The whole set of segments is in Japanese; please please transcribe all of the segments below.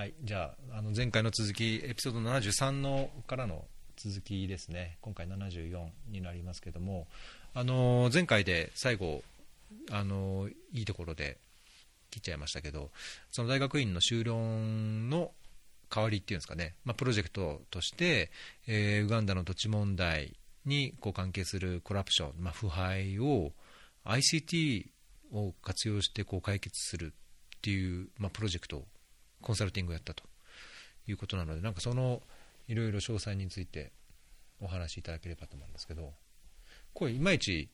はい、じゃああの前回の続きエピソード73のからの続きですね。今回74になりますけどもあの前回で最後あのいいところで切っちゃいましたけどその大学院の修論の代わりっていうんですかね、まあ、プロジェクトとして、えーウガンダの土地問題にこう関係するコラプション、まあ、腐敗を ICT を活用してこう解決するっていう、まあ、プロジェクトコンサルティングをやったと。いうことなのでなんかそのいろいろ詳細についてお話しいただければと思うんですけどこれいまいち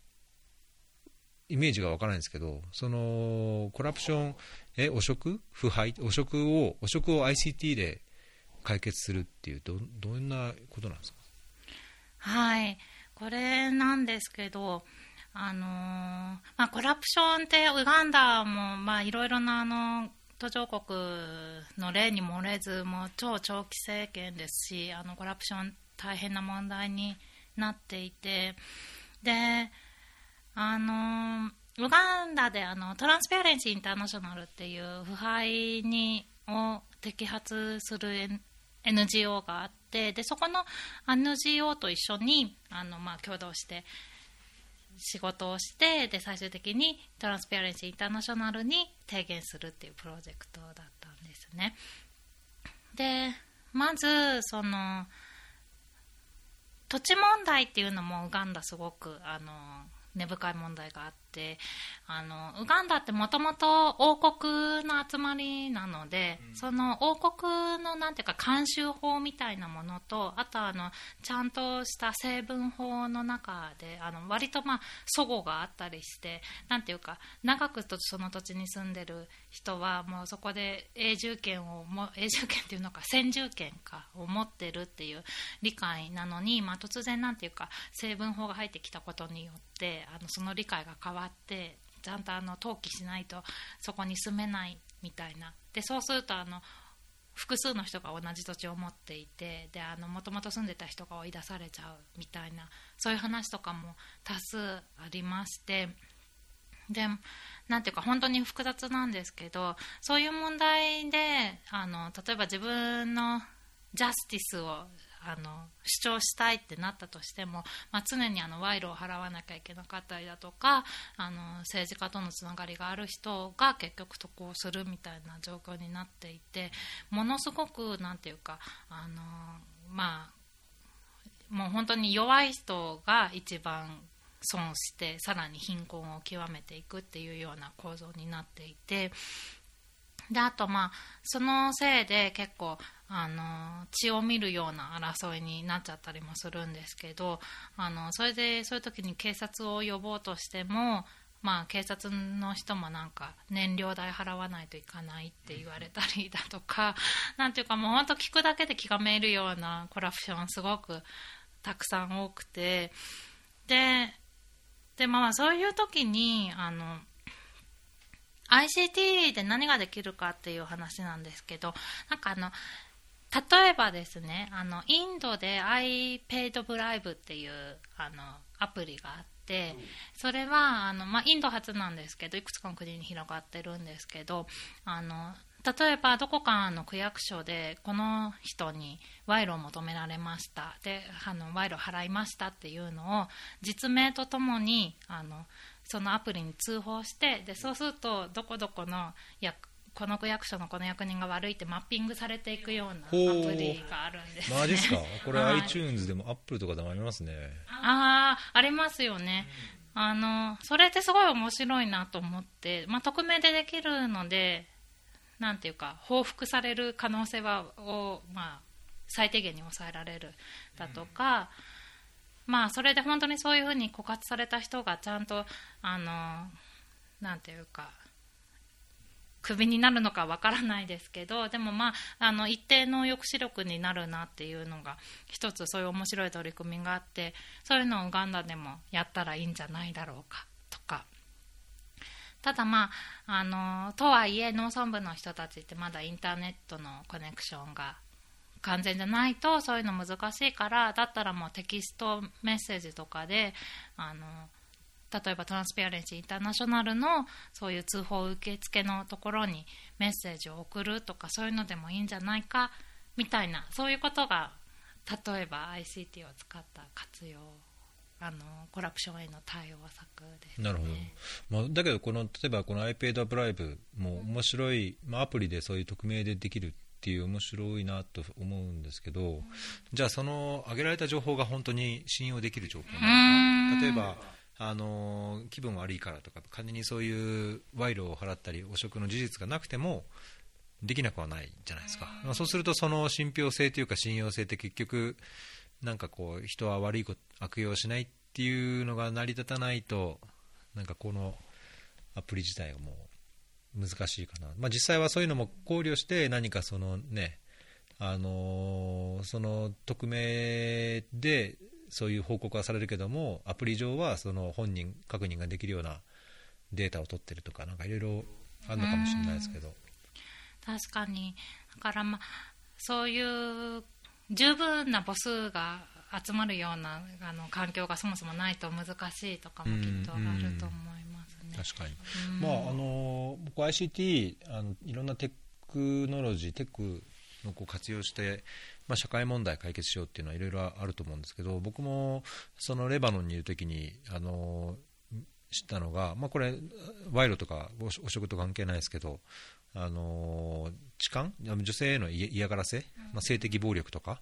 イメージがわからないんですけどそのコラプションえ汚職？腐敗？汚職を汚職を ICT で解決するっていうどどんなことなんですか？はい、これなんですけど、あのーまあ、コラプションってウガンダも、いろいろなあの途上国の例に漏れずもう超長期政権ですしあのコラプション大変な問題になっていてであのウガンダであのトランスペアレンシー・インターナショナルっていう腐敗にを摘発する NGO があってでそこの NGO と一緒にあの、まあ、共同して仕事をしてで最終的にトランスペアレンシー・インターナショナルに提言するっていうプロジェクトだったんですね。でまずその土地問題っていうのもウガンダすごくあの根深い問題があってあのウガンダってもともと王国の集まりなので、その王国のなんていうか慣習法みたいなものとあとあのちゃんとした成分法の中であの割とまあ齟齬があったりしてなんていうか長くとその土地に住んでる人はもうそこで永住権をも永住権っていうのか先住権かを持ってるっていう理解なのに、まあ、突然なんていうか成分法が入ってきたことによってあのその理解が変わってちゃんとあの登記しないとそこに住めないみたいな。でそうするとあの複数の人が同じ土地を持っていてでもともと住んでた人が追い出されちゃうみたいなそういう話とかも多数ありましてでなんていうか本当に複雑なんですけどそういう問題であの例えば自分のジャスティスをあの主張したいってなったとしても、まあ、常にあの賄賂を払わなきゃいけなかったりだとかあの政治家とのつながりがある人が結局得をするみたいな状況になっていてものすごくなんていうかあのまあもう本当に弱い人が一番損してさらに貧困を極めていくっていうような構造になっていてであとまあそのせいで結構あの血を見るような争いになっちゃったりもするんですけどあのそれでそういう時に警察を呼ぼうとしてもまあ、警察の人もなんか燃料代払わないといかないって言われたりだとか なんていうかもう本当聞くだけで気がめいるようなコラプションすごくたくさん多くてでで、まあ、そういう時にあの ICT で何ができるかっていう話なんですけどなんかあの例えばですねあのインドで iPaid ブライブっていうあのアプリがあってそれはあの、まあ、インド初なんですけどいくつかの国に広がってるんですけどあの例えばどこかの区役所でこの人に賄賂を求められました。であの賄賂払いましたっていうのを実名とともにあのそのアプリに通報してでそうするとどこどこの役この区役所のこの役人が悪いってマッピングされていくようなアプリがあるんです、ね、マジっすか？これはい。iTunes でも Apple とかでもありますね。ああありますよね、あのそれってすごい面白いなと思って、まあ、匿名でできるのでなんていうか報復される可能性はを、まあ、最低限に抑えられるだとか、まあそれで本当にそういうふうに告発された人がちゃんとあのなんていうかクビになるのかわからないですけどでもまああの一定の抑止力になるなっていうのが一つそういう面白い取り組みがあってそういうのをウガンダでもやったらいいんじゃないだろうかとか。ただまああのとはいえ農村部の人たちってまだインターネットのコネクションが完全じゃないとそういうの難しいからだったらもうテキストメッセージとかであの例えばトランスペアレンシーインターナショナルのそういう通報受付のところにメッセージを送るとかそういうのでもいいんじゃないかみたいなそういうことが例えば ICT を使った活用あのコラプションへの対応策です、ね、なるほど、まあ、だけどこの例えばこの iPad ブライブも面白い、まあ、アプリでそういう匿名でできるっていう面白いなと思うんですけど、うん、じゃあその上げられた情報が本当に信用できる情報なのか。例えばあの気分悪いからとか仮にそういう賄賂を払ったり汚職の事実がなくてもできなくはないじゃないですか、まあ、そうするとその信憑性というか信用性って結局なんかこう人は悪いこと悪用しないっていうのが成り立たないとなんかこのアプリ自体がもう難しいかな、まあ、実際はそういうのも考慮して何かそのねあのー、その匿名でそういう報告はされるけどもアプリ上はその本人確認ができるようなデータを取ってるとかなんかいろいろあるのかもしれないですけど。確かに。だからまあそういう十分な母数が集まるようなあの環境がそもそもないと難しいとかもきっとあると思います。確かに、まああの僕 ICT あのいろんなテクノロジーテックのこう活用して、まあ、社会問題解決しようっていうのはいろいろあると思うんですけど僕もそのレバノンにいる時にあの知ったのが、まあ、これ賄賂とか汚職と関係ないですけどあの痴漢女性への嫌がらせ、まあ、性的暴力とか、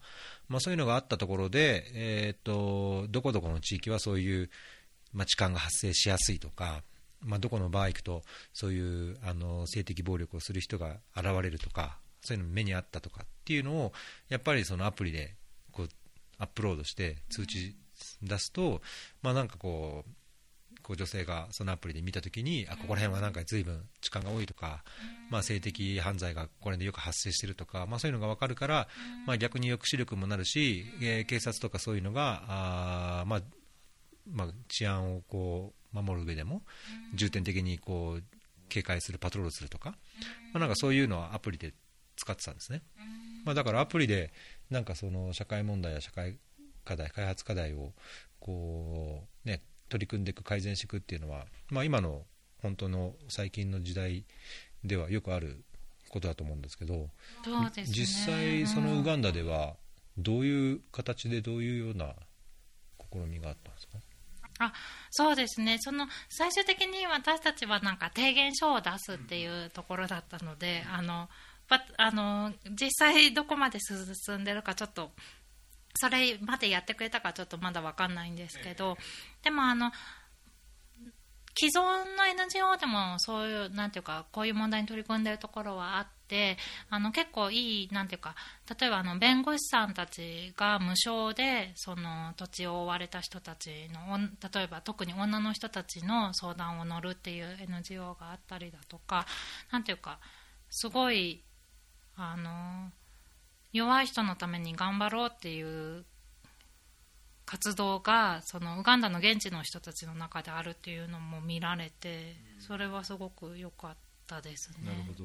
まあ、そういうのがあったところで、えーと、どこどこの地域はそういう、まあ、痴漢が発生しやすいとか、まあ、どこの場合行くとそういうあの性的暴力をする人が現れるとかそういうの目にあったとかっていうのをやっぱりそのアプリでこうアップロードして通知出すと、まあ、なんかこうこう女性がそのアプリで見たときに、あここら辺はなんか随分時間が多いとか、まあ、性的犯罪がこれでよく発生してるとか、まあ、そういうのが分かるから、まあ、逆に抑止力もなるし、えー、警察とかそういうのがあ、まあまあ、治安をこう守る上でも重点的にこう警戒する、パトロールするとか、まあ、なんかそういうのはアプリで使ってたんですね。まあ、だからアプリでなんかその社会問題や社会課題、開発課題をこう、ね、取り組んでいく改善していくっていうのは、まあ、今の本当の最近の時代ではよくあることだと思うんですけど、ね、実際そのウガンダではどういう形でどういうような試みがあったんですか？あそうですね。その最終的に私たちはなんか提言書を出すっていうところだったので、あのあの実際どこまで進んでるかちょっとそれまでやってくれたかちょっとまだ分かんないんですけど、でもあの既存の NGO でもそういうなんていうかこういう問題に取り組んでるところはあってあの結構いいなんていうか例えばあの弁護士さんたちが無償でその土地を追われた人たちの例えば特に女の人たちの相談を乗るっていう NGO があったりだとかなんていうかすごいあの弱い人のために頑張ろうっていう活動がそのウガンダの現地の人たちの中であるっていうのも見られてそれはすごく良かったですね。なるほど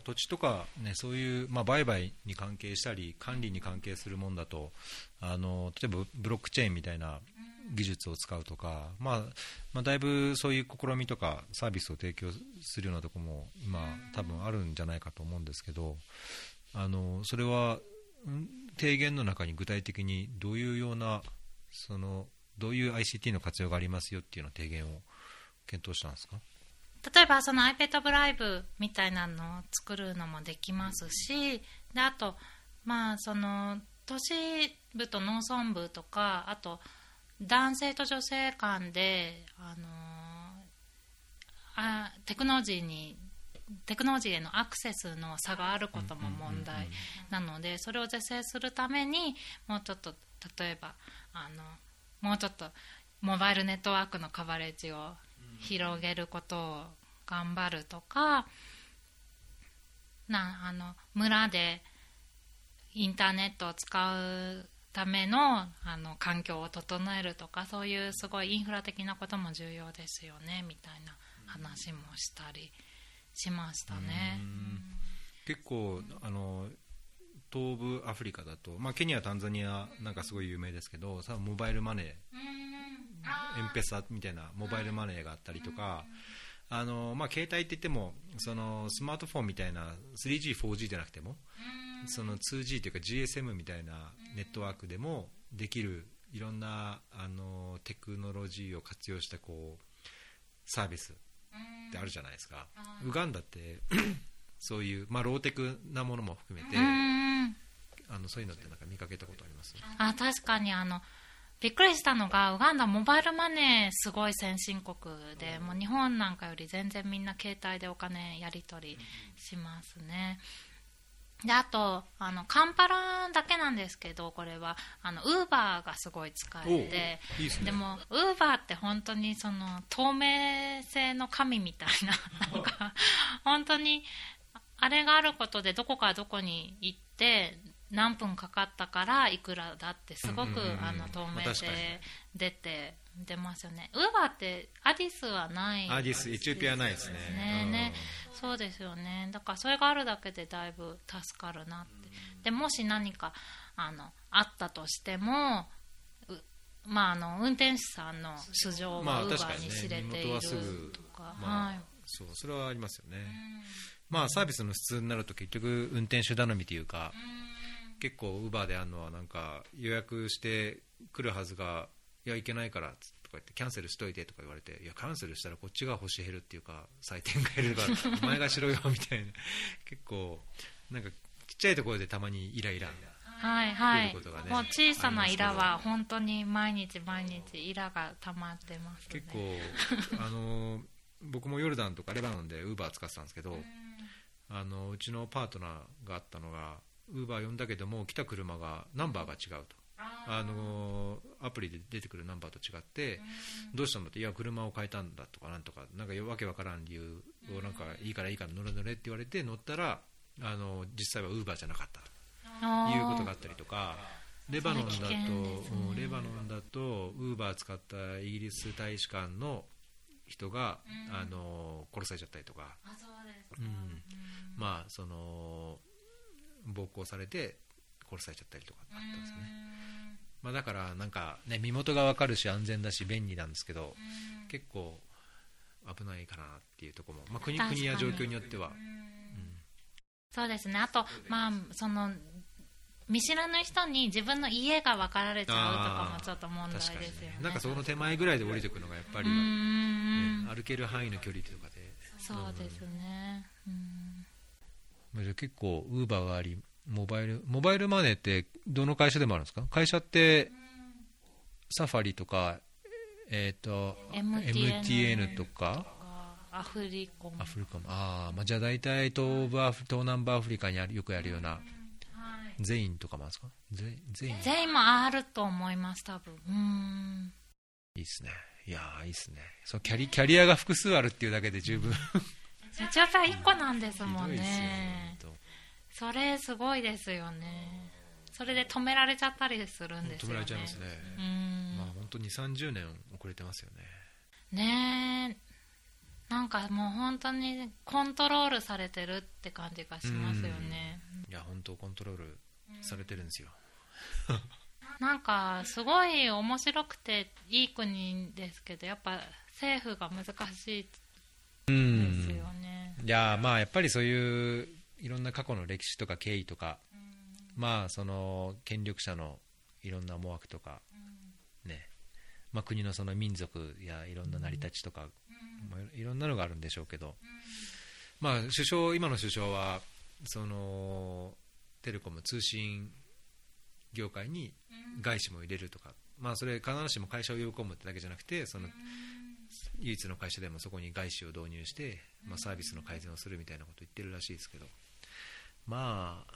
土地とか、ね、そういう、まあ、売買に関係したり管理に関係するもんだとあの例えばブロックチェーンみたいな技術を使うとか、まあまあ、だいぶそういう試みとかサービスを提供するようなところも今多分あるんじゃないかと思うんですけどあのそれは提言の中に具体的にどういうようなそのどういう ICT の活用がありますよっていうの提言を検討したんですか？例えばその iPad ブライブみたいなのを作るのもできますしであとまあその都市部と農村部とかあと男性と女性間であのあテクノロジーにテクノロジーへのアクセスの差があることも問題なのでそれを是正するためにもうちょっと例えばあのもうちょっとモバイルネットワークのカバレッジを広げることを頑張るとかなあの村でインターネットを使うためのあの環境を整えるとかそういうすごいインフラ的なことも重要ですよねみたいな話もしたりしましたね。結構あの東部アフリカだと、まあ、ケニア、タンザニアなんかすごい有名ですけどモバイルマネエンペサみたいなモバイルマネーがあったりとか、あのまあ、携帯って言ってもそのスマートフォンみたいな 3G、4G じゃなくてもその 2G というか GSM みたいなネットワークでもできるいろんなあのテクノロジーを活用したこうサービスってあるじゃないですか、ウガンダって そういう、まあ、ローテクなものも含めて、あのそういうのってなんか見かけたことあります？あ確かにあのびっくりしたのがウガンダモバイルマネーすごい先進国でもう日本なんかより全然みんな携帯でお金やり取りしますね。であとあのカンパラだけなんですけどこれはあのウーバーがすごい使えていいで、ね、でもウーバーって本当にその透明性の神みたいな なんか本当にあれがあることでどこからどこに行って何分かかったからいくらだってすごく、あの透明で出て出ますよね。ウーバーってアディスはない、アディスエチオピアないですね。ね。ね、そうですよね。だからそれがあるだけでだいぶ助かるなって。でもし何かあのあったとしてもまあ、あの運転手さんの素性はウーバーに知れているとか、まあ、はい、そうそれはありますよね、まあ、サービスの質になると結局運転手頼みというか、結構ウーバーであるのはなんか予約して来るはずがいや行けないからとか言ってキャンセルしといてとか言われていやキャンセルしたらこっちが星減るっていうか採点が減るからお前がしろよみたいな結構なんかちっちゃいところでたまにイライラはいはい、ね、もう小さなイラは本当に毎日毎日イラが溜まってます、ね、結構あの僕もヨルダンとかレバノンでウーバー使ってたんですけどあのうちのパートナーがあったのがウーバー呼んだけども来た車がナンバーが違うと。あのアプリで出てくるナンバーと違ってどうしたのっていや車を変えたんだとかなんとかなんかわけわからん理由をなんかいいからいいから乗れ乗れって言われて乗ったらあの実際はウーバーじゃなかったと。いうことがあったりとか。レバノンだと、ね、レバノンだとウーバー使ったイギリス大使館の人が、うん、あの殺されちゃったりとか、うん、まあその暴行されて殺されちゃったりとかあったんですね、まあ、だからなんか、ね、身元が分かるし安全だし便利なんですけど結構危ないかなっていうところも、まあ、国国や状況によっては、うん、そうですね。あと、まあ、その見知らぬ人に自分の家が分かられちゃうとかもちょっと問題ですよね、ね、なんかその手前ぐらいで降りてくるのがやっぱり、ね、歩ける範囲の距離とかで。そうですね、うん結構、ウーバーがあり、モバイル、モバイルマネーってどの会社でもあるんですか？会社って、サファリとか、えっ、ー、と、MTN, MTN とか、アフリコム。アフリコム。ああ、まあ、じゃあ大体東部アフ、東南部アフリカにあるよくやるような、全員とかもあるんですか？全員全員もあると思います、多分。うん。いいっすね。いやいいっすね。そうキャリキャリアが複数あるっていうだけで十分社長さん1個なんですもんね。それすごいですよね。それで止められちゃったりするんですよね。止められちゃいますね。うん。まあ本当に30年遅れてますよね。ねえ。なんかもう本当にコントロールされてるって感じがしますよね。いや本当コントロールされてるんですよ。なんかすごい面白くていい国ですけどやっぱ政府が難しいですよね。いやまあやっぱりそういういろんな過去の歴史とか経緯とか、まあその権力者のいろんな思惑とか、ねまあ、国のその民族やいろんな成り立ちとか、まあ、いろんなのがあるんでしょうけど、まあ、首相今の首相はそのテレコム通信業界に外資も入れるとか、まあ、それ必ずしも会社を呼び込むってだけじゃなくてその唯一の会社でもそこに外資を導入して、まあ、サービスの改善をするみたいなことを言ってるらしいですけど、まあ、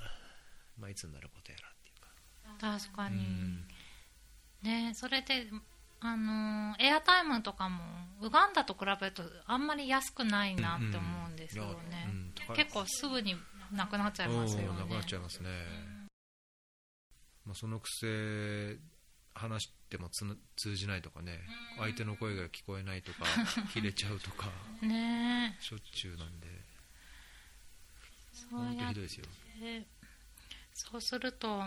まあいつになることやらっていうか。確かに、うん、ねそれであのエアタイムとかもウガンダと比べるとあんまり安くないなって思うんですよね、うんうん、結構すぐになくなっちゃいますよね。なくなっちゃいますね、まあ、そのくせ話しても通じないとかね、相手の声が聞こえないとか、切れちゃうとか、ねしょっちゅうなんで、そうやひどいですよ。そうすると、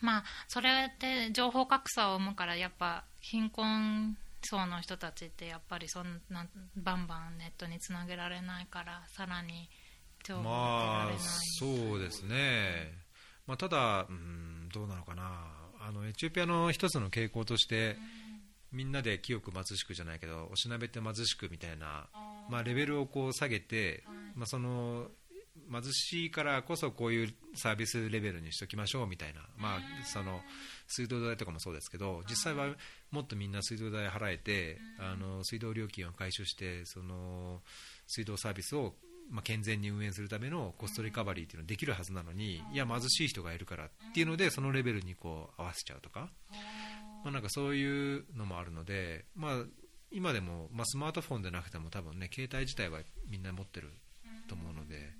まあそれって情報格差を生むからやっぱ貧困層の人たちってやっぱりそんなバンバンネットにつなげられないからさらに情報がまあ得られない、そうですね、まあ、ただ、うん、どうなのかなあのエチオピアの一つの傾向として、みんなで清く貧しくじゃないけどおしなべて貧しくみたいな、まあ、レベルをこう下げて、まあ、その貧しいからこそこういうサービスレベルにしておきましょうみたいな、まあ、その水道代とかもそうですけど実際はもっとみんな水道代払えて、あの水道料金を回収してその水道サービスをまあ、健全に運営するためのコストリカバリーっていうのができるはずなのに、い。や貧しい人がいるからっていうのでそのレベルにこう合わせちゃうとか、まあ、なんかそういうのもあるので、まあ、今でも、まあ、スマートフォンでなくても多分ね携帯自体はみんな持ってると思うので、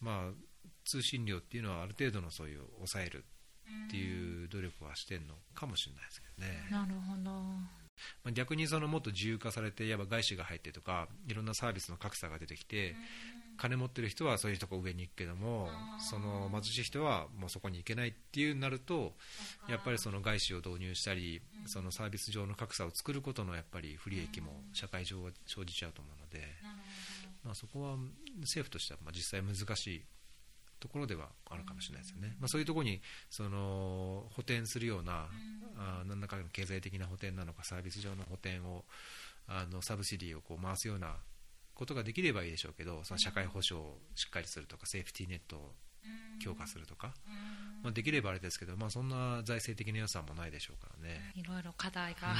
まあ、通信料っていうのはある程度のそういう抑えるっていう努力はしてるのかもしれないですけどね。なるほどまあ逆にそのもっと自由化されて、いわば外資が入ってとか、いろんなサービスの格差が出てきて、金持ってる人はそういう人が上に行くけども、その貧しい人はもうそこに行けないっていうなると、やっぱりその外資を導入したり、そのサービス上の格差を作ることのやっぱり不利益も社会上は生じちゃうと思うので、まあ、そこは政府としてはまあ実際難しいところではあるかもしれないですよね、まあ、そういうところにその補填するような、あー何らかの経済的な補填なのか、サービス上の補填を、あのサブシディをこう回すようなことができればいいでしょうけど、その社会保障をしっかりするとか、セーフティーネットを強化するとか、まあ、できればあれですけど、まあ、そんな財政的な予算もないでしょうからね。いろいろ課題が、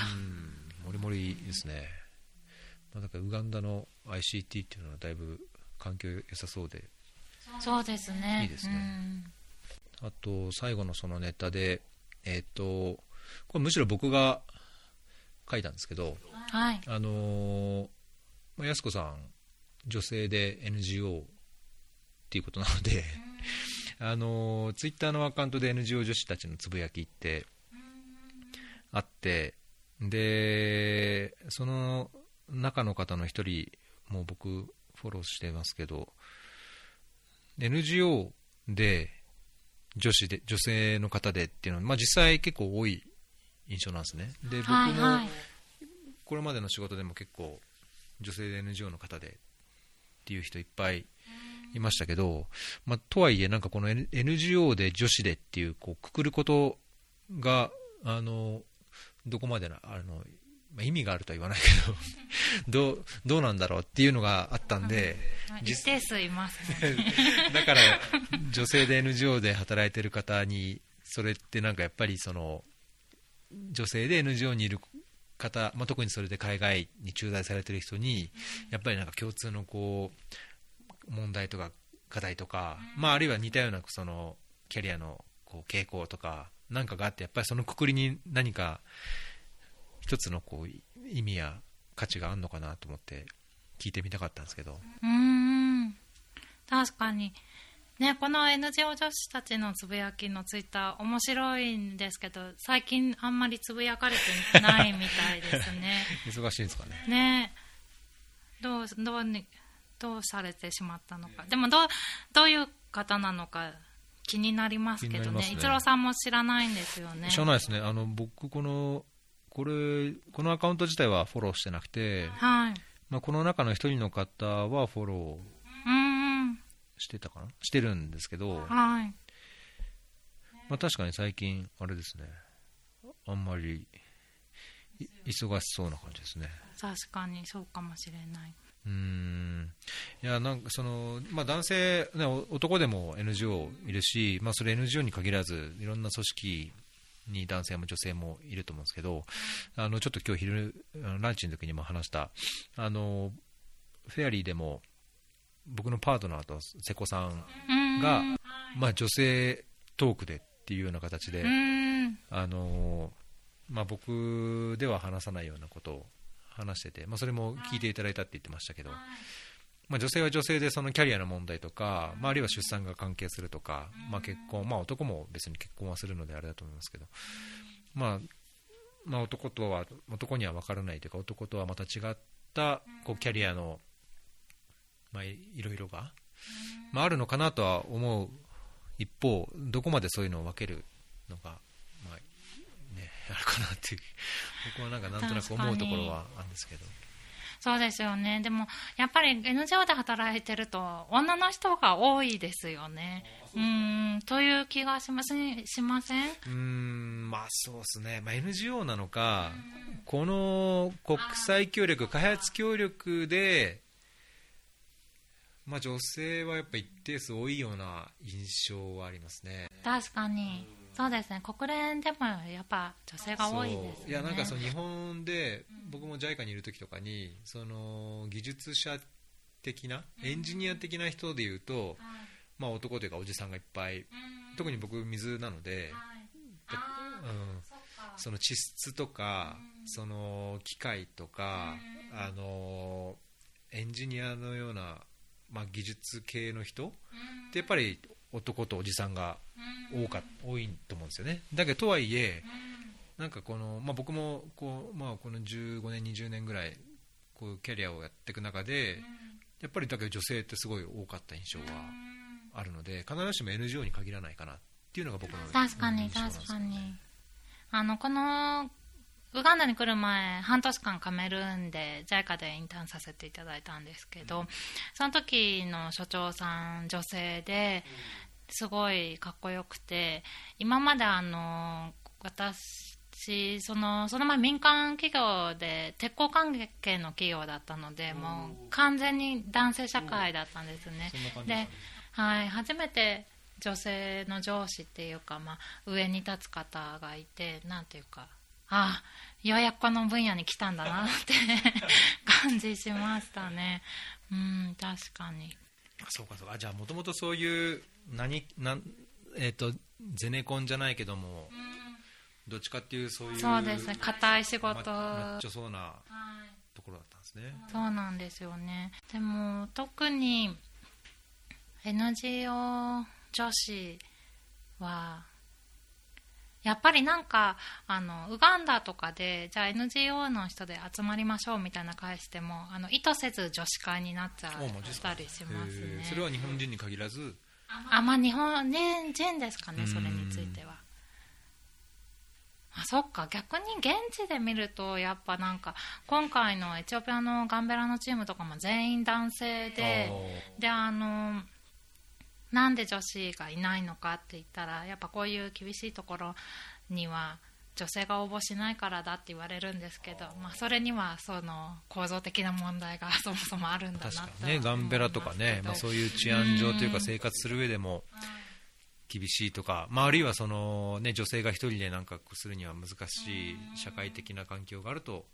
うん、もりもりですね、まあ、だからウガンダの ICT っていうのはだいぶ環境良さそうで、そうですね。いいですね。あと最後のそのネタで、えっ、と、これむしろ僕が書いたんですけど、うんはい。あのーまあ、安子さん、女性で NGO っていうことなので、あのツイッターのアカウントで NGO 女子たちのつぶやきってあって、で、その中の方の一人、もう僕、フォローしてますけど、NGO で女子で、女性の方でっていうのは、まあ、実際結構多い印象なんですね。で、僕も、これまでの仕事でも結構女性で NGO の方でっていう人いっぱいいましたけど、まあ、とはいえなんかこの NGO で女子でっていうこうくくることがあのどこまでなあの、まあ、意味があるとは言わないけど どうどうなんだろうっていうのがあったんで、一実定数いますね。だから女性で NGO で働いてる方にそれってなんかやっぱりその女性で NGO にいる方、まあ、特にそれで海外に駐在されてる人にやっぱりなんか共通のこう問題とか課題とか、まあ、あるいは似たようなそのキャリアのこう傾向とかなんかがあってやっぱりそのくくりに何か一つのこう意味や価値があるのかなと思って聞いてみたかったんですけど。うーん。確かに。ねこの NGO 女子たちのつぶやきのツイッター面白いんですけど最近あんまりつぶやかれてないみたいですね。忙しいんですかね。ね。どうどうにどうされてしまったのか。でもどうどういう方なのか気になりますけどね。ね。逸郎さんも知らないんですよね。知らないですね、あの僕この、これ、このアカウント自体はフォローしてなくて、はい。まあ、この中の一人の方はフォロうーしてたかな、してるんですけど、はい。まあ、確かに最近、あれですね、あんまりい忙しそうな感じですね。確かにそうかもしれない。うーん。いやなんかその、まあ、男性、ね、お男でも NGO いるし、まあ、それ NGO に限らずいろんな組織に男性も女性もいると思うんですけどあのちょっと今日昼ランチの時にも話したあのフェアリーでも僕のパートナーと瀬古さんうーん。が、まあ、女性トークでっていうような形で、あのまあ、僕では話さないようなことを話してて、まあ、それも聞いていただいたって言ってましたけど、まあ、女性は女性でそのキャリアの問題とか、まあ、あるいは出産が関係するとか、まあ、結婚、まあ、男も別に結婚はするのであれだと思いますけど、まあまあ、男とは男には分からないというか男とはまた違ったこうキャリアの、まあ、いいろいろが、まあ、あるのかなとは思う一方どこまでそういうのを分けるのが、まあね、あるかなっていう僕はなんかなんとなく思うところはあるんですけど。そうですよね。でもやっぱり NGO で働いてると女の人が多いですよね。うん。という気がしますしません？うんまあそうですね、まあ、NGO なのか、この国際協力開発協力でまあ、女性はやっぱ一定数多いような印象はありますね。確かにそうですね。国連でもやっぱ女性が多いです、ね、いやなんかその日本で僕も JICA にいる時とかにその技術者的なエンジニア的な人でいうと、まあ、男というかおじさんがいっぱい特に僕水なので、うん、その地質とかその機械とかあのエンジニアのようなまあ、技術系の人ってやっぱり男とおじさんが多か多いと思うんですよね。だけどとはいえなんかこの、まあ、僕もこう、まあ、この15年20年ぐらいこうキャリアをやっていく中でやっぱりだけど女性ってすごい多かった印象はあるので必ずしも NGO に限らないかなっていうのが僕の確かに確かに。あのこのウガンダに来る前半年間カメルーンで JICA でインターンさせていただいたんですけどその時の所長さん女性ですごいかっこよくて今まであの私そのその前民間企業で鉄鋼関係の企業だったのでもう完全に男性社会だったんですね。で、はい、初めて女性の上司っていうか、まあ、上に立つ方がいてなんていうかあようやくこの分野に来たんだなって 感じしましたね。うん確かに。そうかそうか。じゃあもともとそういう何なんえっ、ー、とゼネコンじゃないけども、どっちかっていうそういうそうですね。硬い仕事。マッチョそうなところだったんですね、そうなんですよね。でも特に NGO 女子はやっぱりなんかあのウガンダとかでじゃあ NGO の人で集まりましょうみたいな会してもあの意図せず女子会になっちゃったりしますね。それは日本人に限らずあまあ日本人ですかねそれについては。あそっか。逆に現地で見るとやっぱなんか今回のエチオピアのガンベラのチームとかも全員男性でであのなんで女子がいないのかって言ったらやっぱこういう厳しいところには女性が応募しないからだって言われるんですけど、まあ、それにはその構造的な問題が そもそもあるんだな確かにねガンベラとかね、まあ、そういう治安上というか生活する上でも厳しいとか、まあ、あるいはその、ね、女性が1人で何かするには難しい社会的な環境があると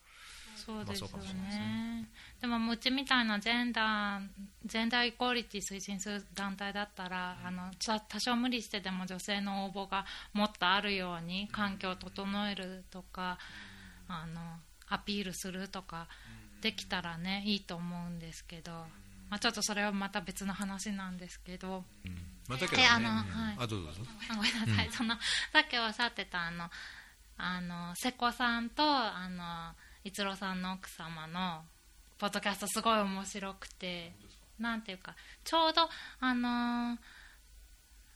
そうですよね,、でもうちみたいなジェンダージェンダーイコーリティ推進する団体だったら、あの多少無理してでも女性の応募がもっとあるように環境を整えるとか、あのアピールするとかできたらねいいと思うんですけど、まあ、ちょっとそれはまた別の話なんですけど。うん。まあ、だけど、ね、あの、はい、あどうぞごめんなさい、うん、そのさっきおっしゃってたあのあの瀬古さんとあの逸郎さんの奥様のポッドキャストすごい面白くてなんていうかちょうどあのー、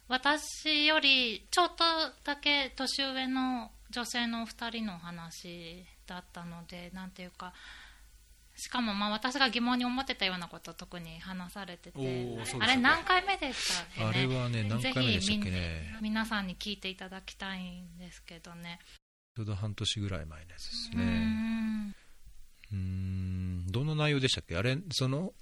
私よりちょっとだけ年上の女性のお二人の話だったのでなんていうかしかもまあ私が疑問に思ってたようなことを特に話されててあれ何回目でしたねあれはね何回目でしたっけね。皆さんに聞いていただきたいんですけどねちょうど半年ぐらい前のやつですね。うん。どんな内容でしたっけ？あれその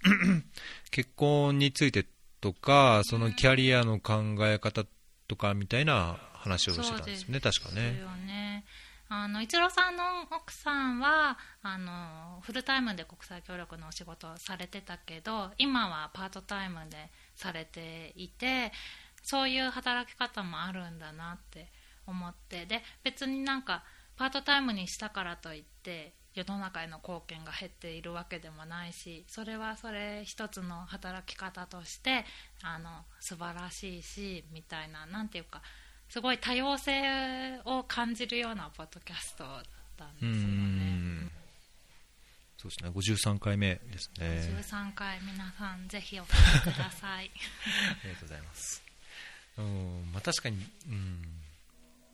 結婚についてとかそのキャリアの考え方とかみたいな話をしてたんですよね。確かね。ねあの一郎さんの奥さんはあのフルタイムで国際協力のお仕事をされてたけど今はパートタイムでされていてそういう働き方もあるんだなって思ってで別になんかパートタイムにしたからといって世の中への貢献が減っているわけでもないしそれはそれ一つの働き方としてあの素晴らしいしみたいな何ていうかすごい多様性を感じるようなポッドキャストだったんですよね。そうですね、53回目ですね。53回、皆さんぜひお聞きください。ありがとうございます。うん、まあ確かに、うん、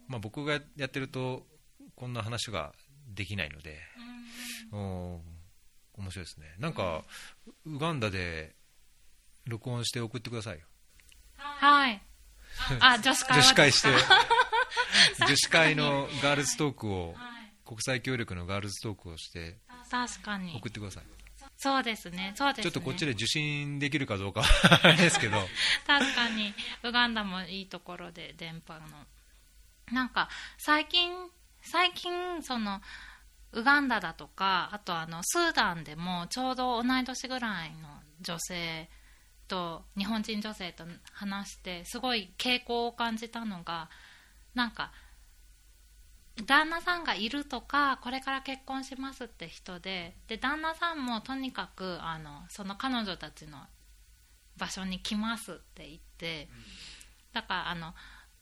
まあ、僕がやってるとこんな話ができないので、うん、面白いですね。なんか、ウガンダで録音して送ってくださいよ。はい。あ 女子会女子会して。女子会のガールズトークを、国際協力のガールズトークをして確かに。送ってください。そうですね、そうですね。ちょっとこっちで受信できるかどうかはあれですけど。確かに、ウガンダもいいところで、電波の。なんか、最近、最近、その、ウガンダだとか、あとあの、スーダンでも、ちょうど同い年ぐらいの女性と、日本人女性と話して、すごい傾向を感じたのが、なんか、旦那さんがいるとかこれから結婚しますって人でで旦那さんもとにかくあのその彼女たちの場所に来ますって言ってだからあの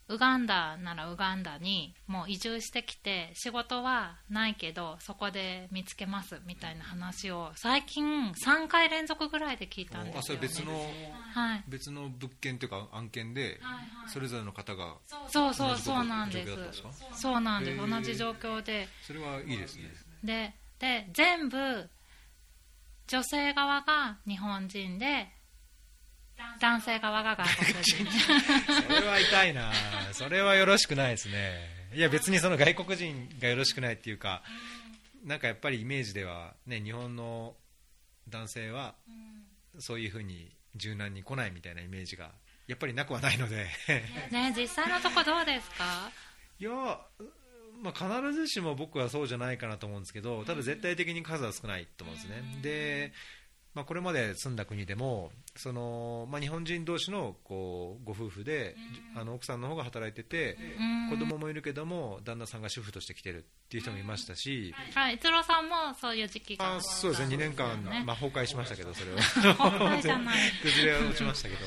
ウガンダならウガンダにもう移住してきて仕事はないけどそこで見つけますみたいな話を最近3回連続ぐらいで聞いたんですよ、ね、別の、はい、別の物件というか案件でそれぞれの方がそうそうそうなんです。そうなんです。同じ状況で。それはいいですね。でで全部女性側が日本人で男性側が外国人。それは痛いな。それはよろしくないですね。いや別にその外国人がよろしくないっていうかなんかやっぱりイメージでは、ね、日本の男性はそういうふうに柔軟に来ないみたいなイメージがやっぱりなくはないので。ね実際のとこどうですか？いや、まあ、必ずしも僕はそうじゃないかなと思うんですけどただ絶対的に数は少ないと思うんですね、でまあ、これまで住んだ国でもその、まあ、日本人同士のこうご夫婦で、あの奥さんの方が働いてて、子供もいるけども旦那さんが主婦として来てるっていう人もいましたし、はい、逸郎さんもそういう時期があそうですね。2年間、まあ、崩壊しましたけどそれは。崩れ落ちましたけど。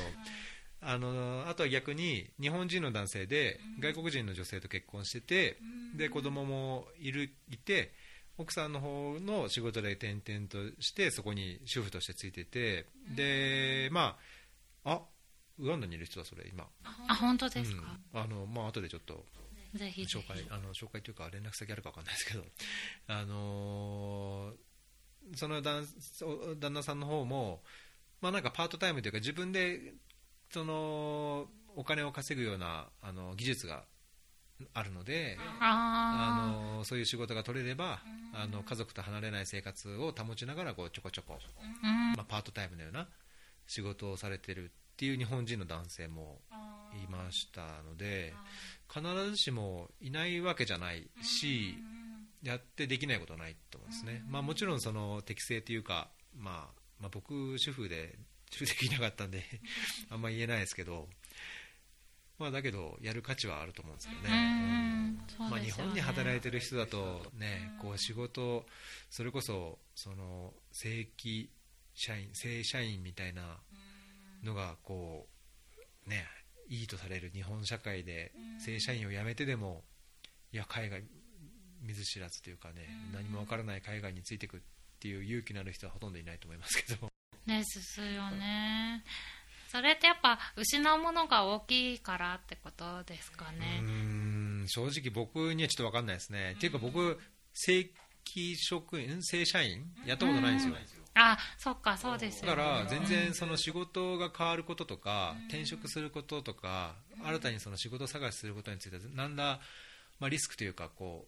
あのあとは逆に日本人の男性で外国人の女性と結婚してて、で子供もいるいて奥さんの方の仕事で転々としてそこに主婦としてついててでまああウガンダにいる人はそれ今。あ本当ですか、うん、あのまあ後でちょっとぜひ紹介あの紹介というか連絡先あるか分かんないですけど。あのー、その旦旦那さんの方もまあなんかパートタイムというか自分でそのお金を稼ぐようなあの技術があるのであのそういう仕事が取れればあの家族と離れない生活を保ちながらこうちょこちょこ、まあ、パートタイムのような仕事をされてるっていう日本人の男性もいましたので必ずしもいないわけじゃないしやってできないことはないと思うんですね、まあ、もちろんその適正というか、まあ、まあ僕主婦で主婦できなかったんで あんまり言えないですけどまあ、だけどやる価値はあると思うんですけどね、うん、まあ、日本に働いてる人だとね、こう仕事それこそその正規社員正社員みたいなのがこうねいいとされる日本社会で正社員を辞めてでもいや海外見ず知らずというかね何もわからない海外についていくっていう勇気のある人はほとんどいないと思いますけど。ですよね。それってやっぱ失うものが大きいからってことですかね。うん正直僕にはちょっと分かんないですね、っていうか僕正規職員正社員やったことないんですよ、あそっかそうです、ね、だから全然その仕事が変わることとか、転職することとか、新たにその仕事探しすることについてなんだ、まあ、リスクというかこ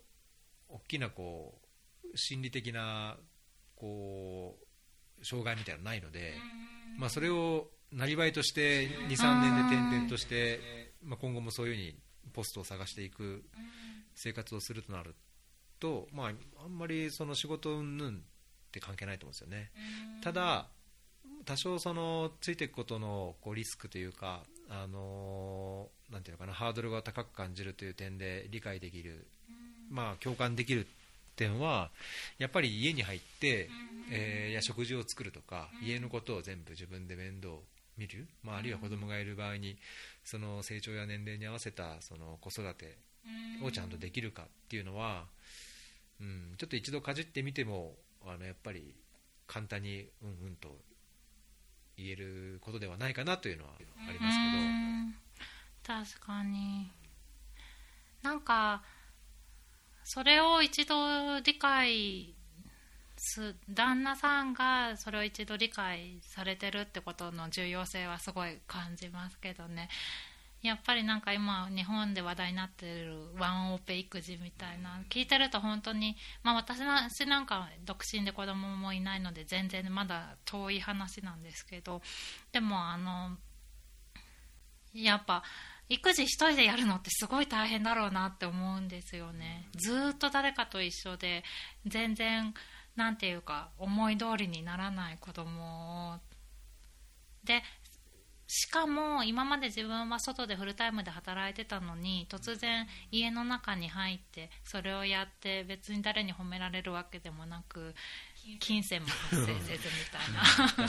う大きなこう心理的なこう障害みたいなのないので、まあ、それをなりわいとして23年で転々として、まあ、今後もそういうふうにポストを探していく生活をするとなると、まあ、あんまりその仕事云々って関係ないと思うんですよね。ただ多少そのついていくことのこうリスクというか、あのー、なんていうのかなハードルが高く感じるという点で理解できる、まあ、共感できる点はやっぱり家に入って、えー、や食事を作るとか家のことを全部自分で面倒見る、まあ、あるいは子供がいる場合にその成長や年齢に合わせたその子育てをちゃんとできるかっていうのは、うん、ちょっと一度かじってみてもあのやっぱり簡単にうんうんと言えることではないかなというのはありますけど。確かに。なんかそれを一度理解す旦那さんがそれを一度理解されてるってことの重要性はすごい感じますけどね。やっぱりなんか今日本で話題になってるワンオペ育児みたいな聞いてると本当に、まあ、私なんか独身で子供もいないので全然まだ遠い話なんですけどでもあのやっぱ育児一人でやるのってすごい大変だろうなって思うんですよね。ずっと誰かと一緒で全然なんていうか思い通りにならない子供でしかも今まで自分は外でフルタイムで働いてたのに突然家の中に入ってそれをやって別に誰に褒められるわけでもなく金銭も発生せずみたいな。確かにね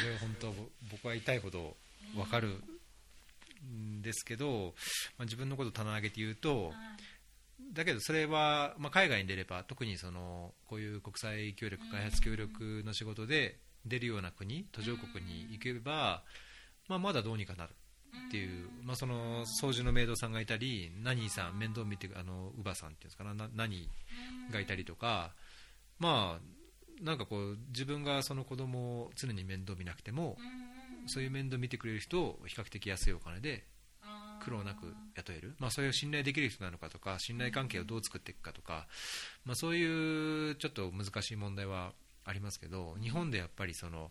それは本当僕は痛いほど分かるんですけど、まあ、自分のことを棚上げて言うと、だけどそれは、まあ、海外に出れば特にそのこういう国際協力開発協力の仕事で出るような国途上国に行けば、まあ、まだどうにかなるっていう、まあ、その掃除のメイドさんがいたりナニーさん面倒見てあの乳母さんっていうんですかなナニーがいたりとかまあなんかこう自分がその子供を常に面倒見なくてもそういう面倒見てくれる人を比較的安いお金で苦労なく雇える、まあ、そういう信頼できる人なのかとか信頼関係をどう作っていくかとか、まあ、そういうちょっと難しい問題はありますけど日本でやっぱりその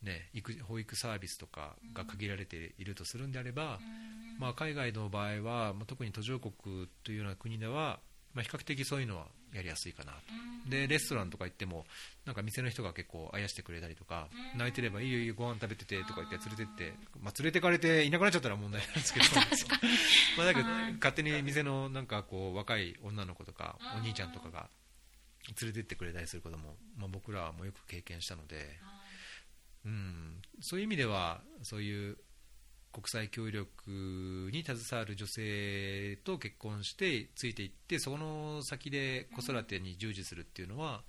ね、育保育サービスとかが限られているとするんであれば、まあ、海外の場合は、まあ、特に途上国というような国では、まあ、比較的そういうのはやりやすいかな。と、でレストランとか行ってもなんか店の人が結構あやしてくれたりとか、泣いてればいいよいいよご飯食べててとか言って連れてって、まあ、連れてかれていなくなっちゃったら問題なんですけど。まあだけど勝手に店のなんかこう若い女の子とかお兄ちゃんとかが連れてってくれたりすることも、まあ、僕らもよく経験したので。うん、そういう意味ではそういう国際協力に携わる女性と結婚してついていってその先で子育てに従事するっていうのは、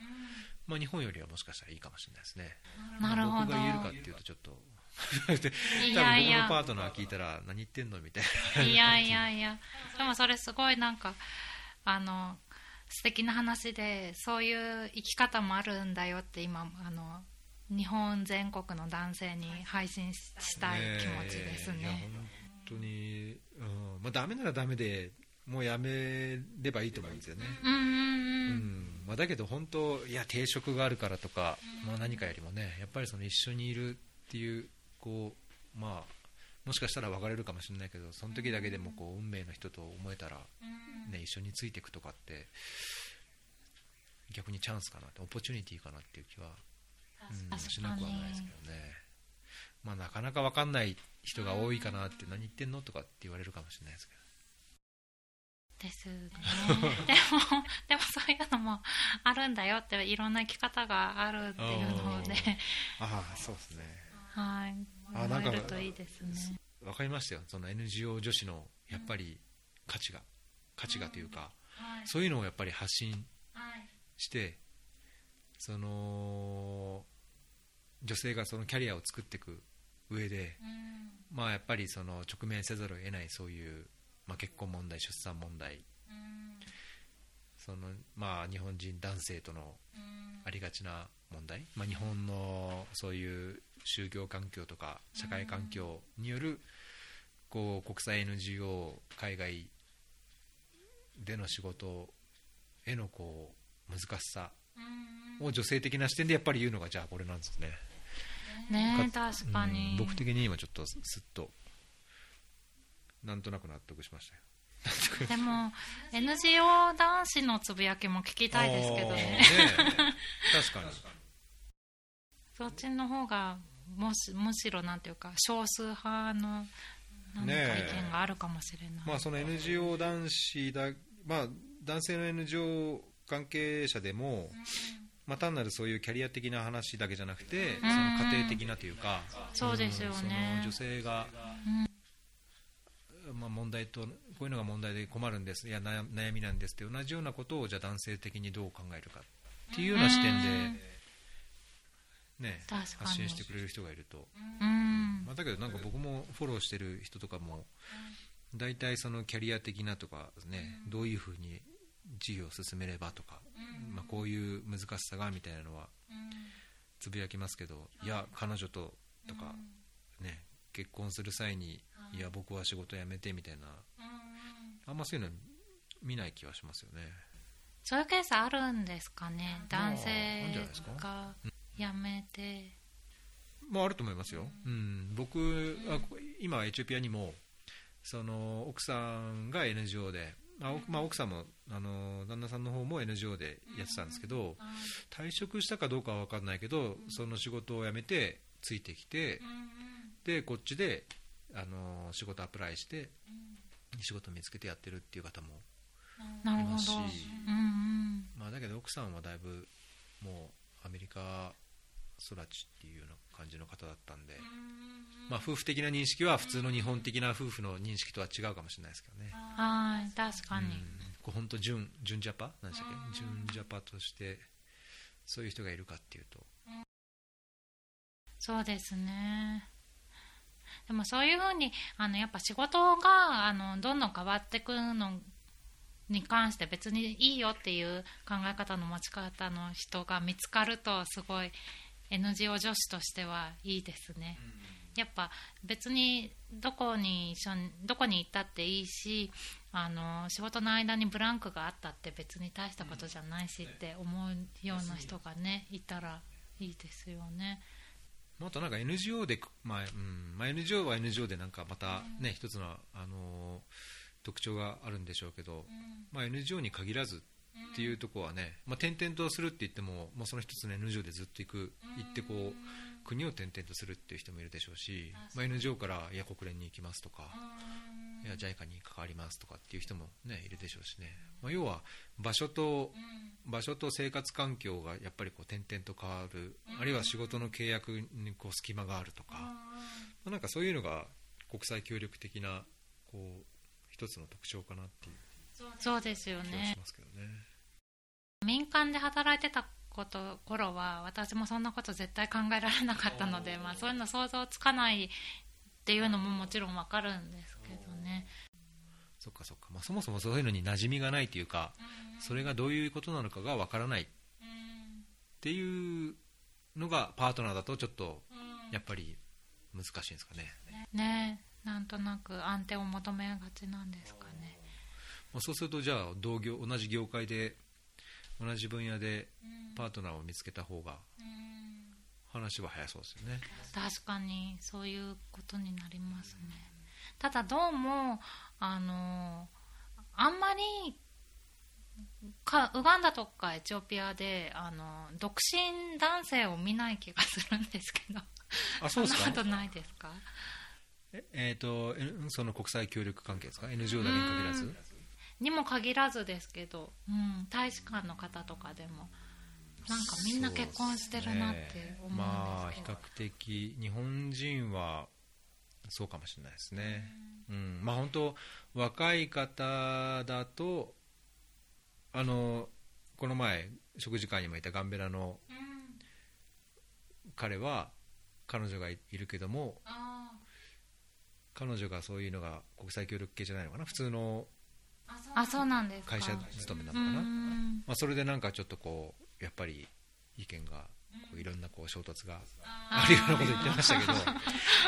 まあ、日本よりはもしかしたらいいかもしれないですね。なるほど。僕が言えるかっていうとちょっと多分僕のパートナー聞いたら何言ってんのみたいないやいやいや。でもそれすごいなんかあの素敵な話でそういう生き方もあるんだよって今あの日本全国の男性に配信したい気持ちですね。ね本当に、うん。まあ、ダメならダメでもうやめればいいと思うんですよね。うんうんまあ、だけど本当いや定職があるからとか、まあ、何かよりもねやっぱりその一緒にいるっていうこうまあもしかしたら別れるかもしれないけどその時だけでもこう運命の人と思えたら、ね、一緒についていくとかって逆にチャンスかなってオポチュニティかなっていう気はうん、しなくはないですけどね、まあ、なかなか分かんない人が多いかなって何言ってんのとかって言われるかもしれないですけど。ですね。でも でもそういうのもあるんだよっていろんな生き方があるっていうので。ああそうですね。はい。あなんかといいですね。分かりましたよ。その NGO 女子のやっぱり価値が、価値がというか、はい、そういうのをやっぱり発信して、その女性がそのキャリアを作っていく上で、うん、まあ、やっぱりその直面せざるを得ないそういう、まあ、結婚問題、出産問題、うん、そのまあ、日本人男性とのありがちな問題、まあ、日本のそういう就業環境とか社会環境によるこう国際 NGO 海外での仕事へのこう難しさを女性的な視点でやっぱり言うのがじゃあこれなんですね。ね。確かに、うん、僕的に今ちょっとすっとなんとなく納得しましたよ。でも NGO 男子のつぶやきも聞きたいですけどね。ね確かに。そっちの方がもしむしろなんていうか少数派の何か意見があるかもしれない、ね、まあ、その NGO 男子だ、まあ、男性の NGO 関係者でも、まあ、単なるそういうキャリア的な話だけじゃなくて、その家庭的なというか、そうですよね、女性が、まあ、問題とこういうのが問題で困るんです。いや悩みなんですって同じようなことをじゃ男性的にどう考えるかっていうような視点で、ね、発信してくれる人がいると、うん。まあ、だけどなんか僕もフォローしてる人とかも大体そのキャリア的なとかね、どういうふうに事業を進めればとか、まあ、こういう難しさがみたいなのはつぶやきますけど、い。や彼女ととか、ね、結婚する際に、い。や僕は仕事辞めてみたいな、あんまそういうの見ない気はしますよね。そういうケースあるんですかね男性が辞めて。まあ、あると思いますよ、うん、僕あこ今、エチオピアにもその奥さんが NGO で、まあおまあ、奥さんもあの旦那さんの方も NGO でやってたんですけど退職したかどうかは分かんないけどその仕事を辞めてついてきてでこっちであの仕事アプライして仕事見つけてやってるっていう方もいますし、まあ、だけど奥さんはだいぶもうアメリカ育ちっていうような感じの方だったんで、まあ、夫婦的な認識は普通の日本的な夫婦の認識とは違うかもしれないですけどね、はい確かに、うん、こう本当純純ジャパ？何でしたっけ？純ジャパとしてそういう人がいるかっていうと。そうですね。でもそういうふうにあのやっぱ仕事があのどんどん変わっていくのに関して別にいいよっていう考え方の持ち方の人が見つかるとすごい NGO 女子としてはいいですね。やっぱ別にどこに一緒にどこに行ったっていいしあの仕事の間にブランクがあったって別に大したことじゃないしって思うような人がねいたらいいですよね。まああとなんか NGO で、まあうん。まあ、NGO は NGO でなんかまたね、一つの、あのー特徴があるんでしょうけど、まあ、NGO に限らずっていうところはね、まあ、転々とするって言っても、まあ、その一つの NGO でずっと行く行ってこう国を転々とするっていう人もいるでしょうし、まあ、NGO からいや国連に行きますとか、いや JICA に関わりますとかっていう人も、ね、いるでしょうしね、まあ、要は場所と場所と生活環境がやっぱりこう転々と変わる、あるいは仕事の契約にこう隙間があるとか、まあ、なんかそういうのが国際協力的なこう一つの特徴かなっていうそうですよ気がねしますけどね。民間で働いてたこと頃は私もそんなこと絶対考えられなかったので、まあ、そういうの想像つかないっていうのももちろんわかるんですけどね。そっかそっか、まあ、そもそもそういうのに馴染みがないというか、それがどういうことなのかがわからないっていうのがパートナーだとちょっとやっぱり難しいんですかね。ね。なんとなく安定を求めがちなんですかね。まあ、そうするとじゃあ同業同じ業界で同じ分野でパートナーを見つけた方が話は早そうですよね。確かにそういうことになりますね。ただどうもあのあんまりかウガンダとかエチオピアであの独身男性を見ない気がするんですけど。あそうですか？そんなことないですか？ええーとえその国際協力関係ですか？NGO だけに限らず？にも限らずですけど、うん、大使館の方とかでもなんかみんな結婚してるなって思うんまあ比ですけど、較的日本人はそうかもしれないですね、うん。まあ本当若い方だとあのこの前食事会にもいたガンベラの彼は彼女がいるけどもあ彼女がそういうのが国際協力系じゃないのかな？普通のーあそうなんですか。会社勤めなのうかな、ん。まあ、それでなんかちょっとこうやっぱり意見がこういろんなこう衝突があるようなこと言ってましたけど。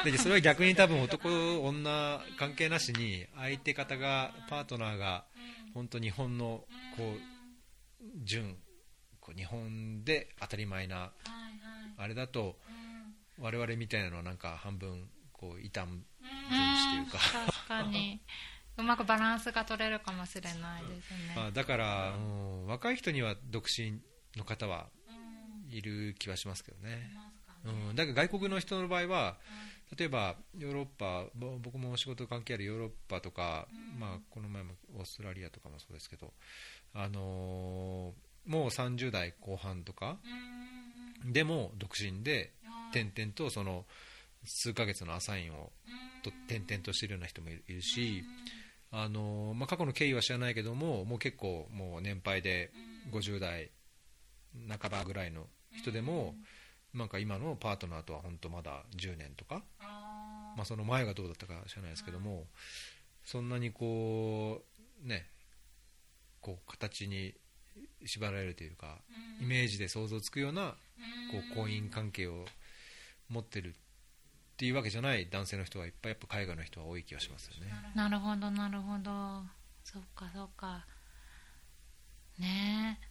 でそれは逆に多分男女関係なしに相手方がパートナーが本当日本のこう純こう日本で当たり前なあれだと我々みたいなのはなんか半分こう異端分子というか。確かにうまくバランスが取れるかもしれないですね、まあだから、うん若い人には独身の方はいる気はしますけどね。うん、だから外国の人の場合は、例えばヨーロッパ、ぼ僕も仕事関係あるヨーロッパとか、まあ、この前もオーストラリアとかもそうですけど、あのーもう30代後半とかでも独身で、点々とその数ヶ月のアサインをと点々としているような人もいるし、あのーまあ、過去の経緯は知らないけども、もう結構もう年配で50代半ばぐらいの人でも、なんか今のパートナーとは本当まだ10年とか、まあ、その前がどうだったか知らないですけども、そんなにこうねこう形に縛られるというか、イメージで想像つくようなこう婚姻関係を持ってるっていうわけじゃない男性の人はいっぱいやっぱ海外の人は多い気がしますよね。なるほどなるほど。そうかそうか。ねえ。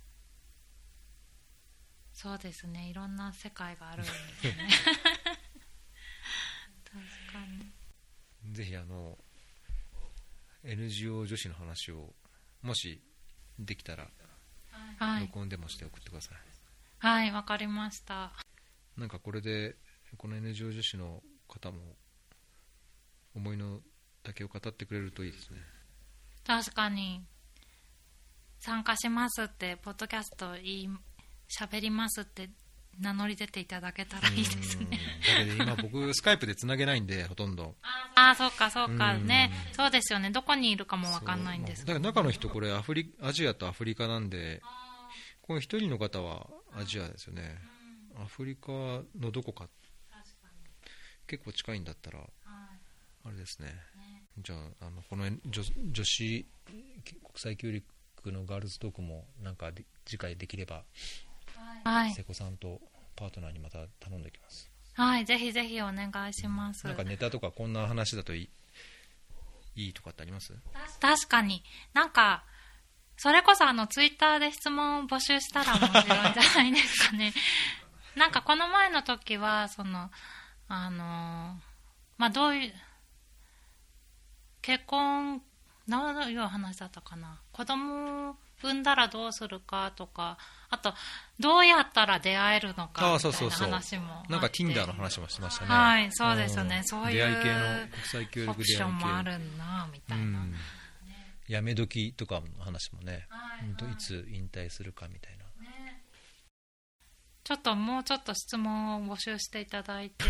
そうですね。いろんな世界があるんですね。確かに。ぜひあの NGO 女子の話をもしできたらはい。録音でもして送ってください、はいわかりました。なんかこれでこの NGO 女子の方も思いの丈を語ってくれるといいですね。確かに。参加しますってポッドキャスト言い喋りますって名乗り出ていただけたらいいですね。うん。だけど今僕スカイプでつなげないんでほとんど。ああそうかそうか。うん。ね。そうですよね。どこにいるかもわかんないんですだから中の人これアフリアジアとアフリカなんでこの一人の方はアジアですよね。アフリカのどこか結構近いんだったらあれですね。じゃああのこの女女子国際協力のガールズトークもなんかで次回できればはい。瀬古さんとパートナーにまた頼んでおきます。はいぜひぜひお願いします。なんかネタとかこんな話だといいいいとかってあります？確かに。なんかそれこそあのツイッターで質問を募集したら面白いんじゃないですかね。なんかこの前の時はそのあのまあどういう結婚どういう話だったかな。子供を産んだらどうするかとかあとどうやったら出会えるのかみたいうなそそうそう。話もあなんか Tinder の話もしてましたね。はいそうですよね。ん。そういう出会い系の国際協オ力もあるなみたいな、うん。やめ時とかの話もね、はいほんといつ引退するかみたいなちょっともうちょっと質問を募集していただいて。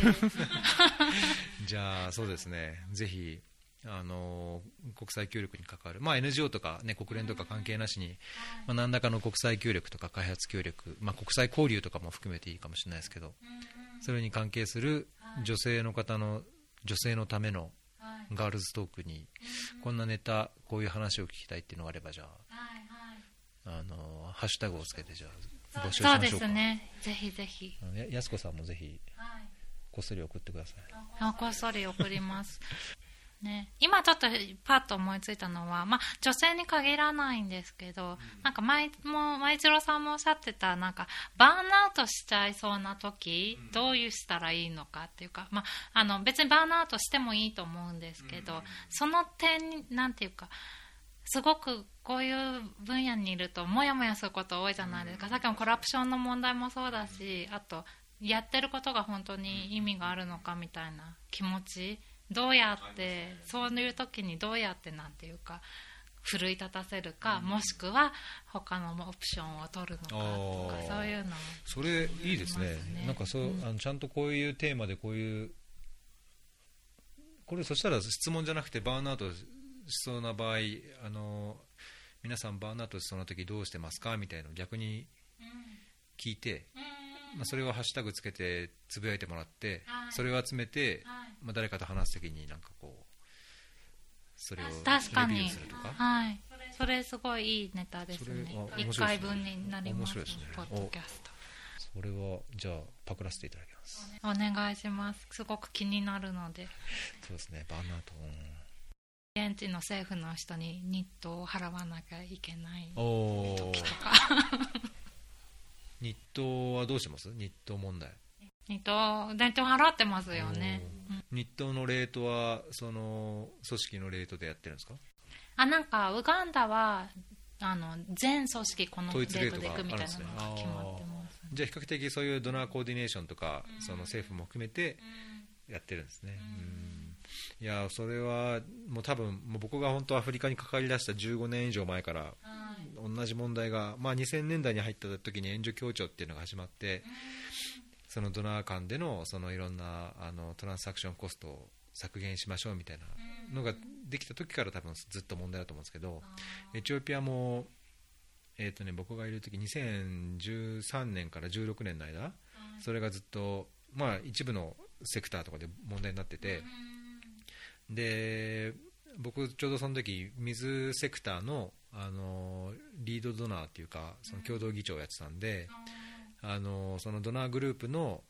じゃあそうですね。ぜひあの国際協力に関わる、まあ、NGO とか、ね、国連とか関係なしに、まあ、何らかの国際協力とか開発協力、まあ、国際交流とかも含めていいかもしれないですけどそれに関係する女性の方の女性のためのガールズトークにこんなネタこういう話を聞きたいっていうのがあればじゃああのハッシュタグをつけてじゃあ募集しそうでましょうか。すね。ぜひぜひ。ややすこさんもぜひこっそり送ってください。あこっそり送ります。ね、今ちょっとパッと思いついたのは、まあ、女性に限らないんですけど、なんか前も前一郎さんもおっしゃってたなんかバーンアウトしちゃいそうな時、どういうしたらいいのかっていうか、まあ、あの別にバーンアウトしてもいいと思うんですけど、その点になんていうかすごくこういう分野にいるともやもやすること多いじゃないですか、さっきのコラプションの問題もそうだしあとやってることが本当に意味があるのかみたいな気持ち。どうやってそういう時にどうやってなんていうか奮い立たせるか、もしくは他のオプションを取るのかとかそういうのそれいいですね。なんかそう、あのちゃんとこういうテーマでこういうこれそしたら質問じゃなくてバーンアウトしそうな場合あの皆さんバーンアウトしそうな時どうしてますかみたいなのを逆に聞いて、まあ、それをハッシュタグつけてつぶやいてもらって、はい。それを集めて、はい。まあ、誰かと話す時になんかこうそれをレビューにするとか？はい。それすごいいいネタですね。あ面白いですね。1回分になります面白いですね。ポッドキャスト。それはじゃあパクらせていただきます。お願いします。すごく気になるので。そうですね。バーンアウト、現地の政府の人に日当を払わなきゃいけない時とか。日当はどうしてます？日当問題。日当払ってますよね、うん。日当のレートはその組織のレートでやってるんですか？あなんかウガンダはあの全組織このレートでいくみたいなのが決まってます。じゃあ比較的そういうドナーコーディネーションとか、その政府も含めてやってるんですね、うんいやそれはもう多分もう僕が本当アフリカに関わりだした15年以上前から同じ問題が、まあ、2000年代に入った時に援助協調っていうのが始まって、そのドナー間でのそのいろんなあのトランスアクションコストを削減しましょうみたいなのができた時から多分ずっと問題だと思うんですけど、エチオピアも、えーとね、僕がいる時2013年から16年の間、それがずっと、まあ、一部のセクターとかで問題になってて、で僕ちょうどその時水セクターのあのリードドナーっていうかその共同議長をやってたんで、あのそのドナーグループの、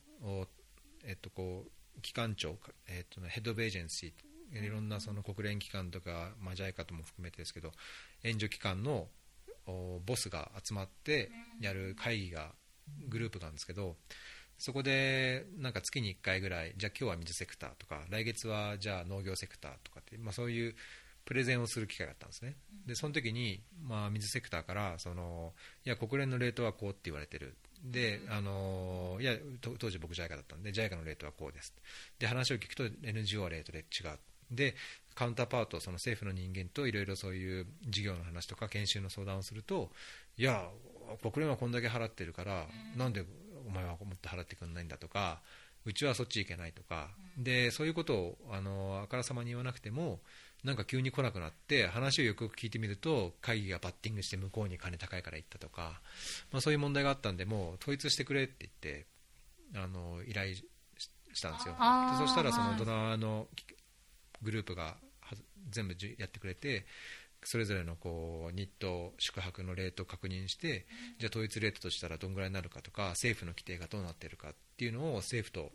えっと、こう機関長、えっとね、ヘッド・オブ・エージェンシーいろんなその国連機関とか、まあ、JICA とも含めてですけど援助機関のボスが集まってやる会議がグループがあるんですけどそこでなんか月に1回ぐらいじゃあ今日は水セクターとか来月はじゃあ農業セクターとかって、まあ、そういうプレゼンをする機会があったんですね。でその時に、まあ、水セクターからそのいや国連のレートはこうって言われてる。であのいやと当時僕 JICA だったんで JICA のレートはこうです。で話を聞くと NGO はレートで違う。でカウンターパートその政府の人間といろいろそういう事業の話とか研修の相談をするといや国連はこんだけ払ってるから、なんでお前はもっと払ってくんないんだとかうちはそっち行けないとか、でそういうことをあのあからさまに言わなくてもなんか急に来なくなって話をよくよく聞いてみると会議がバッティングして向こうに金高いから行ったとか、まあ、そういう問題があったんでもう統一してくれって言ってあの依頼ししたんですよ。そしたらそはいのドナーのグループがは全部じやってくれてそれぞれのこう日当、宿泊のレートを確認して、じゃあ統一レートとしたらどんぐらいになるかとか政府の規定がどうなっているかっていうのを政府と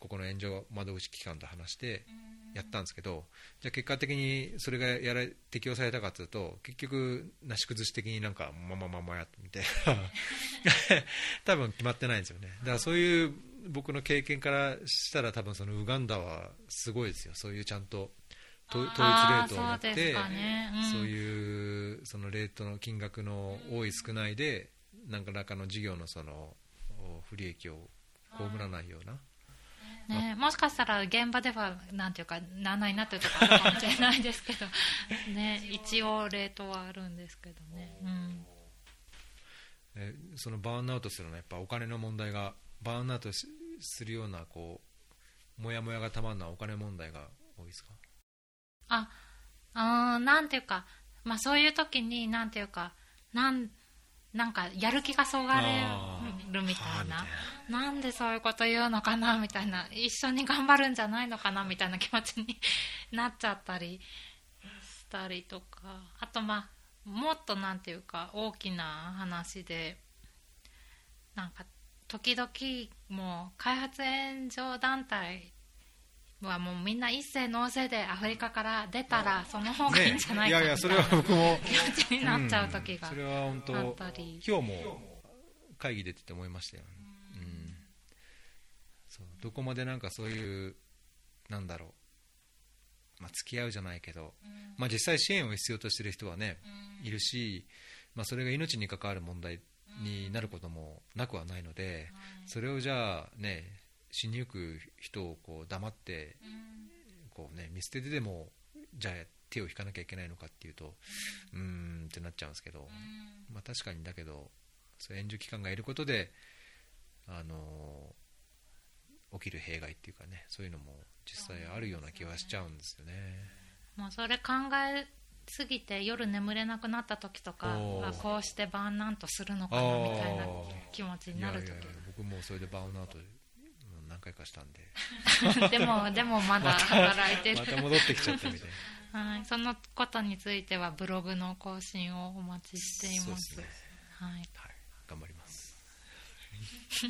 ここの援助窓口機関と話してやったんですけど、じゃあ結果的にそれがやられ適用されたかというと結局、なし崩し的になんかままままやみたいな 多分決まってないんですよね。だからそういう僕の経験からしたら多分そのウガンダはすごいですよ。そういうちゃんと統統一レートを持ってね。うん。そういうそのレートの金額の多い少ないで何らかの事業のそのお不利益を被らないような。ね、もしかしたら現場ではなんていうかならないなっていうところあるかもしれないですけど、ね、一応レートはあるんですけどね、うん、えそのバーンアウトするのはやっぱお金の問題がバーンアウトしするようなこうもやもやがたまるのはお金問題が多いですか？ああーなんていうか、まあ、そういう時になんていうかなんなんかやる気がそがれるみたいな。なんでそういうこと言うのかなみたいな。一緒に頑張るんじゃないのかなみたいな気持ちになっちゃったりしたりとか。あとまあもっとなんていうか大きな話でなんか時々もう開発援助団体はもうみんな一斉納税でアフリカから出たらその方がいいんじゃないかいやいやそれは僕も気持ちになっちゃう時がんそれは本当今日も会議出てて思いましたよ、うん。そうどこまでなんかそういうなんだろう、まあ、付き合うじゃないけど、まあ、実際支援を必要としている人はね、いるし、まあ、それが命に関わる問題になることもなくはないので、それをじゃあね死にゆく人をこう黙ってこう、ね、見捨ててでもじゃあ手を引かなきゃいけないのかっていうとうーんってなっちゃうんですけど、まあ、確かにだけどそう援助機関がいることで、あの起きる弊害っていうかねそういうのも実際あるような気はしちゃうんですよね。もうそれ考えすぎて夜眠れなくなった時とかこうしてバーンアウトするのかなみたいな気持ちになる時いやいやいや僕もそれでバウンアウトうん何回かしたんで。でもでもまだ働いてる。ま、た戻ってきちゃったみたいな。はい、そのことについてはブログの更新をお待ちしています。すね。はい、はい、頑張ります。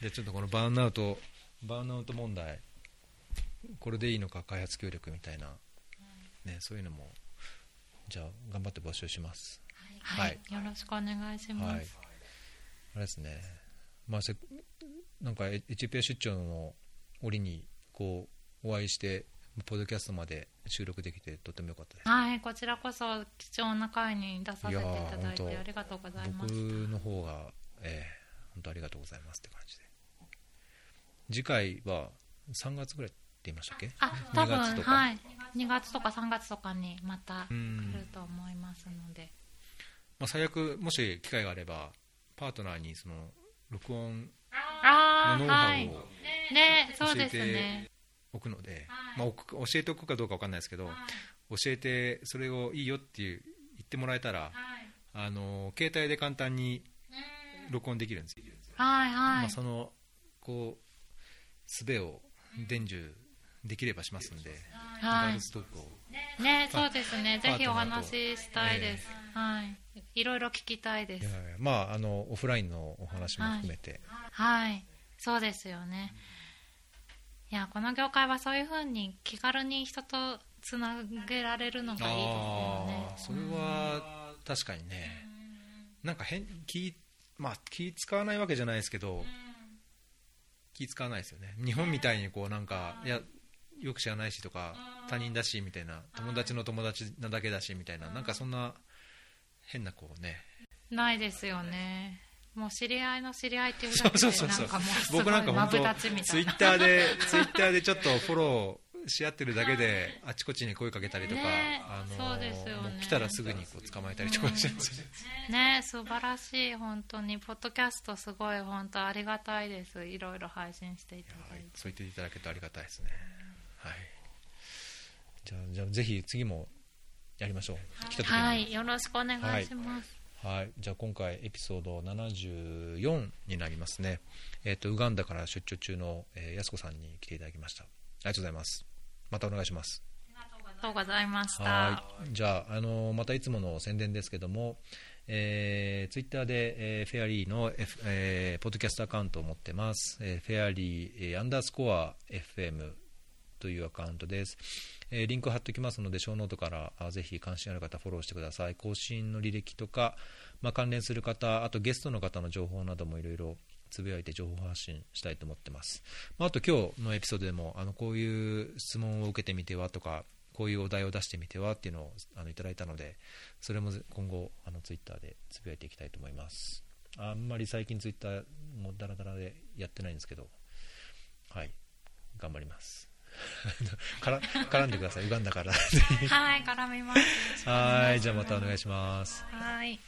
じゃあちょっとこのバーンアウト、バーンアウト問題、これでいいのか、開発協力みたいな、ね、そういうのも、じゃあ頑張って募集します。はい。はい。よろしくお願いします、はい。あれですね、まあ、せなんかエエチオピア出張の折にこうお会いして、ポッドキャストまで収録できてとても良かったです。はい、こちらこそ貴重な会に出させていただいてありがとうございま僕す。の方が、えー本当ありがとうございますって感じで。次回は3月ぐらいって言いましたっけ？あ、多分2月とか。はい、2月とか3月とかにまた来うんると思いますので、まあ、最悪もし機会があればパートナーにその録音のノウハはい、ウをね、そうです教えてね。おくので、まあ、おく教えておくかどうか分かんないですけど教えてそれをいいよっていう言ってもらえたらあの携帯で簡単に録音できるんですよ、はいはいまあ、。そのこう術を伝授できればしますんで、ガはいね、そうですね。ぜひお話ししたいです。はい。いろいろ聞きたいです。まああのオフラインのお話も含めて、はい。そうですよね。いや、この業界はそういうふうに気軽に人とつなげられるのがいいですよね。それは確かにね、なんか変気,、まあ、気使わないわけじゃないですけど、気使わないですよね。日本みたいにこうなんか、いやよく知らないしとか他人だしみたいな友達の友達なだけだしみたいななんかそんな変なこうね。ないですよね。もう知り合いの知り合いっていうだけでなんかもう僕なんか本。当ツイッターでツイッターでちょっとフォローし合ってるだけであちこちに声かけたりとか、ねあのそうですよね来たらすぐにこう捕まえたりとかしてるんですよねね素晴らしい本当にポッドキャストすごい本当ありがたいですいろいろ配信していただはいいて、そう言っていただけるとありがたいですね。はい。じゃあ、じゃあぜひ次もやりましょう。来た時に。はいよろしくお願いします、はいじゃあ今回エピソード74になりますね。えっ、とウガンダから出張中の、えー、安子さんに来ていただきました。ありがとうございます。またお願いします。ありがとうございましたはい。じゃあ、あのまたいつもの宣伝ですけども、えー、ツイッターで、えーフェアリーの、F えーポッドキャストアカウントを持ってます。えーフェアリー、えーアンダースコア FM というアカウントです。えーリンク貼っておきますので、ショーノートからあぜひ関心ある方フォローしてください。更新の履歴とか、まあ、関連する方、あとゲストの方の情報などもいろいろつぶやいて情報発信したいと思ってます。まあ、あと今日のエピソードでもあのこういう質問を受けてみてはとか、こういうお題を出してみてはっていうのをあのいただいたので、それも今後あのツイッターでつぶやいていきたいと思います。あんまり最近ツイッターもダラダラでやってないんですけど、はい、頑張ります。から絡んでください、ウガンダから。はい絡みます はい、じゃあまたお願いします。はい